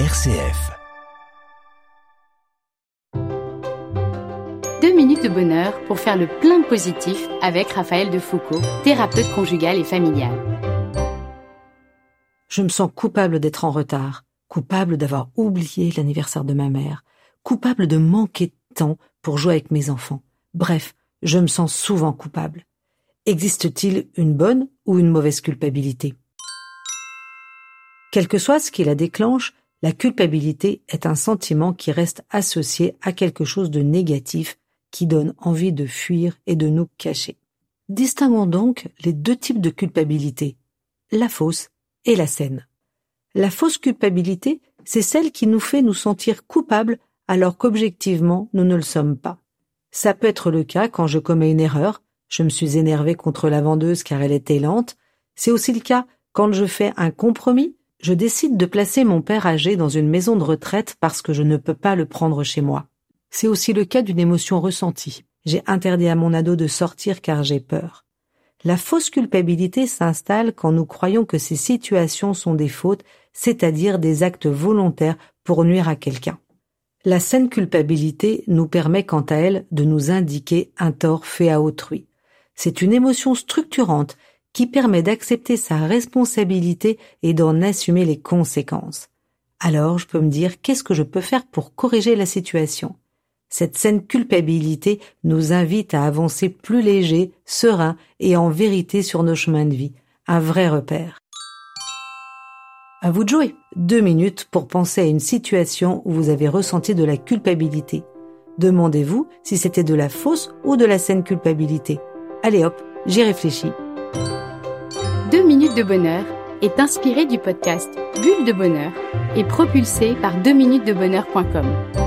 RCF. Deux minutes de bonheur pour faire le plein positif avec Raphaël de Foucault, thérapeute conjugal et familial. Je me sens coupable d'être en retard, coupable d'avoir oublié l'anniversaire de ma mère, coupable de manquer de temps pour jouer avec mes enfants. Bref, je me sens souvent coupable. Existe-t-il une bonne ou une mauvaise culpabilité? Quel que soit ce qui la déclenche, la culpabilité est un sentiment qui reste associé à quelque chose de négatif qui donne envie de fuir et de nous cacher. Distinguons donc les deux types de culpabilité, la fausse et la saine. La fausse culpabilité, c'est celle qui nous fait nous sentir coupables alors qu'objectivement nous ne le sommes pas. Ça peut être le cas quand je commets une erreur, je me suis énervé contre la vendeuse car elle était lente. C'est aussi le cas quand je fais un compromis, je décide de placer mon père âgé dans une maison de retraite parce que je ne peux pas le prendre chez moi. C'est aussi le cas d'une émotion ressentie. J'ai interdit à mon ado de sortir car j'ai peur. La fausse culpabilité s'installe quand nous croyons que ces situations sont des fautes, c'est-à-dire des actes volontaires pour nuire à quelqu'un. La saine culpabilité nous permet quant à elle de nous indiquer un tort fait à autrui. C'est une émotion structurante qui permet d'accepter sa responsabilité et d'en assumer les conséquences. Alors je peux me dire qu'est-ce que je peux faire pour corriger la situation? Cette saine culpabilité nous invite à avancer plus léger, serein et en vérité sur nos chemins de vie. Un vrai repère. À vous de jouer. Deux minutes pour penser à une situation où vous avez ressenti de la culpabilité. Demandez-vous si c'était de la fausse ou de la saine culpabilité. Allez hop, j'y réfléchis. Deux minutes de bonheur est inspiré du podcast Bulle de bonheur et propulsé par 2minutesdebonheur.com.